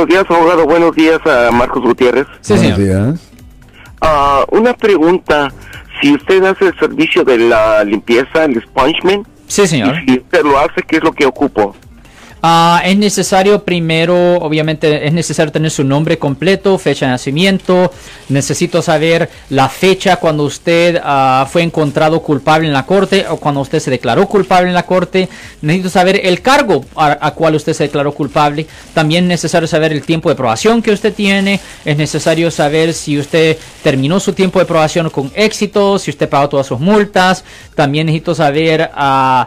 Buenos días, abogado. Buenos días a Marcos Gutiérrez. Sí, Buenos señor. días. Ah, una pregunta. Si usted hace el servicio de la limpieza, el expungement, Sí, señor. y si usted lo hace, ¿qué es lo que ocupo? Ah, es necesario primero, obviamente, es necesario tener su nombre completo, fecha de nacimiento. Necesito saber la fecha cuando usted ah, fue encontrado culpable en la corte o cuando usted se declaró culpable en la corte. Necesito saber el cargo a, a cual usted se declaró culpable. También es necesario saber el tiempo de probación que usted tiene. Es necesario saber si usted terminó su tiempo de probación con éxito, si usted pagó todas sus multas. También necesito saber... ah,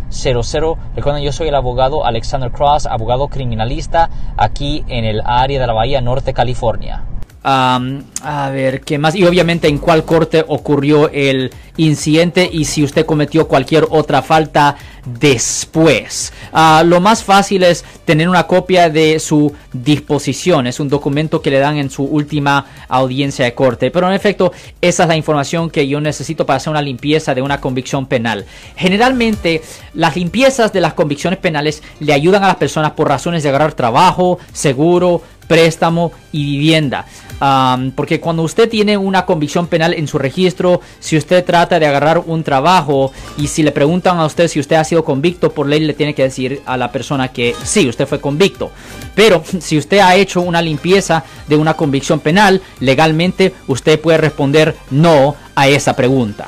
1-800-530-1800. Recuerden, yo soy el abogado Alexander Cross, abogado criminalista aquí en el área de la Bahía Norte, California. A ver, ¿qué más? Y obviamente en cuál corte ocurrió el incidente y si usted cometió cualquier otra falta después. Ah, lo más fácil es tener una copia de su disposición. Es un documento que le dan en su última audiencia de corte. Pero en efecto, esa es la información que yo necesito para hacer una limpieza de una convicción penal. Generalmente, las limpiezas de las convicciones penales le ayudan a las personas por razones de agarrar trabajo, seguro, préstamo y vivienda. Porque cuando usted tiene una convicción penal en su registro, si usted trata de agarrar un trabajo y si le preguntan a usted si usted ha sido convicto, por ley le tiene que decir a la persona que sí, usted fue convicto. Pero si usted ha hecho una limpieza de una convicción penal, legalmente usted puede responder no a esa pregunta.